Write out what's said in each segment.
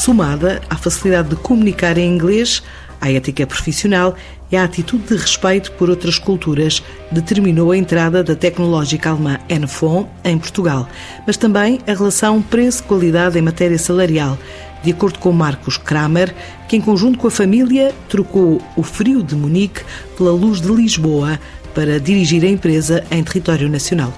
somada à facilidade de comunicar em inglês, à ética profissional e à atitude de respeito por outras culturas, determinou a entrada da tecnológica alemã Enfon em Portugal, mas também a relação preço-qualidade em matéria salarial, de acordo com Marcos Kramer, que em conjunto com a família trocou o frio de Munique pela luz de Lisboa para dirigir a empresa em território nacional.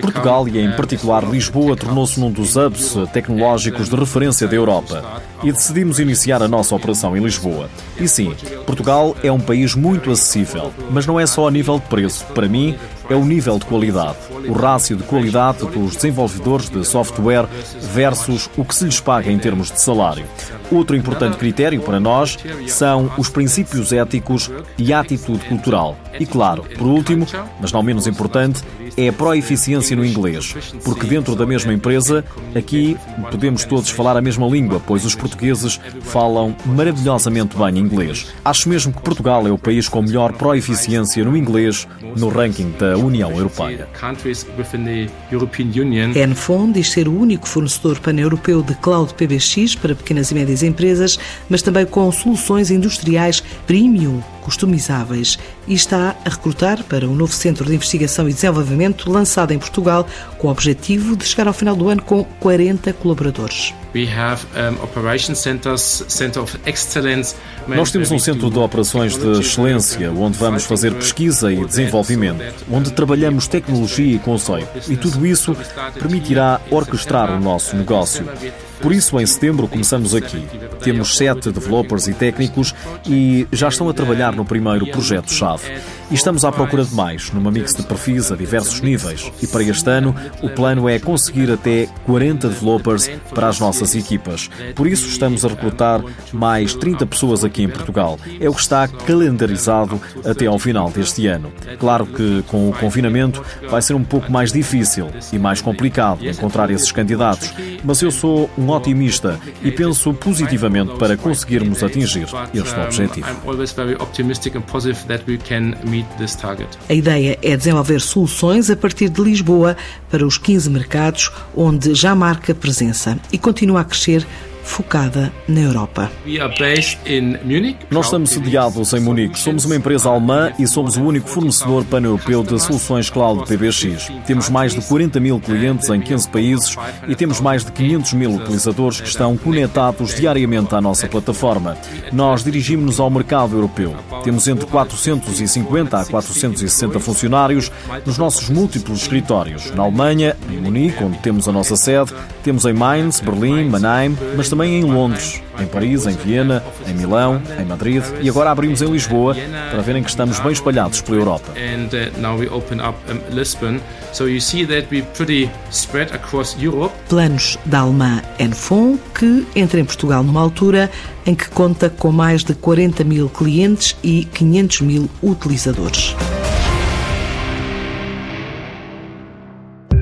Portugal e, em particular, Lisboa, tornou-se num dos hubs tecnológicos de referência da Europa e decidimos iniciar a nossa operação em Lisboa. E sim, Portugal é um país muito acessível, mas não é só a nível de preço. Para mim, é o nível de qualidade, o rácio de qualidade dos desenvolvedores de software versus o que se lhes paga em termos de salário. Outro importante critério para nós são os princípios éticos e a atitude cultural. E claro, por último, mas não menos importante, é a proeficiência no inglês, porque dentro da mesma empresa, aqui podemos todos falar a mesma língua, pois os portugueses falam maravilhosamente bem inglês. Acho mesmo que Portugal é o país com melhor proeficiência no inglês no ranking da União Europeia. A Enfon diz ser o único fornecedor pan-europeu de cloud PBX para pequenas e médias empresas, mas também com soluções industriais premium customizáveis e está a recrutar para um novo centro de investigação e desenvolvimento lançado em Portugal com o objetivo de chegar ao final do ano com 40 colaboradores. Nós temos um centro de operações de excelência onde vamos fazer pesquisa e desenvolvimento, onde trabalhamos tecnologia e conceito e tudo isso permitirá orquestrar o nosso negócio. Por isso, em setembro, começamos aqui. Temos sete developers e técnicos e já estão a trabalhar no primeiro projeto-chave. E estamos à procura de mais, numa mix de perfis a diversos níveis. E para este ano, o plano é conseguir até 40 developers para as nossas equipas. Por isso, estamos a recrutar mais 30 pessoas aqui em Portugal. É o que está calendarizado até ao final deste ano. Claro que com o confinamento vai ser um pouco mais difícil e mais complicado encontrar esses candidatos, mas eu sou um otimista e penso positivamente para conseguirmos atingir este objetivo. A ideia é desenvolver soluções a partir de Lisboa para os 15 mercados onde já marca presença e continua a crescer focada na Europa. Nós estamos sediados em Munique. Somos uma empresa alemã e somos o único fornecedor pan-europeu de soluções cloud PBX. Temos mais de 40 mil clientes em 15 países e temos mais de 500 mil utilizadores que estão conectados diariamente à nossa plataforma. Nós dirigimos-nos ao mercado europeu. Temos entre 450 a 460 funcionários nos nossos múltiplos escritórios. Na Alemanha, em Munique, onde temos a nossa sede, temos em Mainz, Berlim, Mannheim, mas também em Londres, em Paris, em Viena, em Milão, em Madrid e agora abrimos em Lisboa para verem que estamos bem espalhados pela Europa. Planos da alemã Enfon que entra em Portugal numa altura em que conta com mais de 40 mil clientes e 500 mil utilizadores.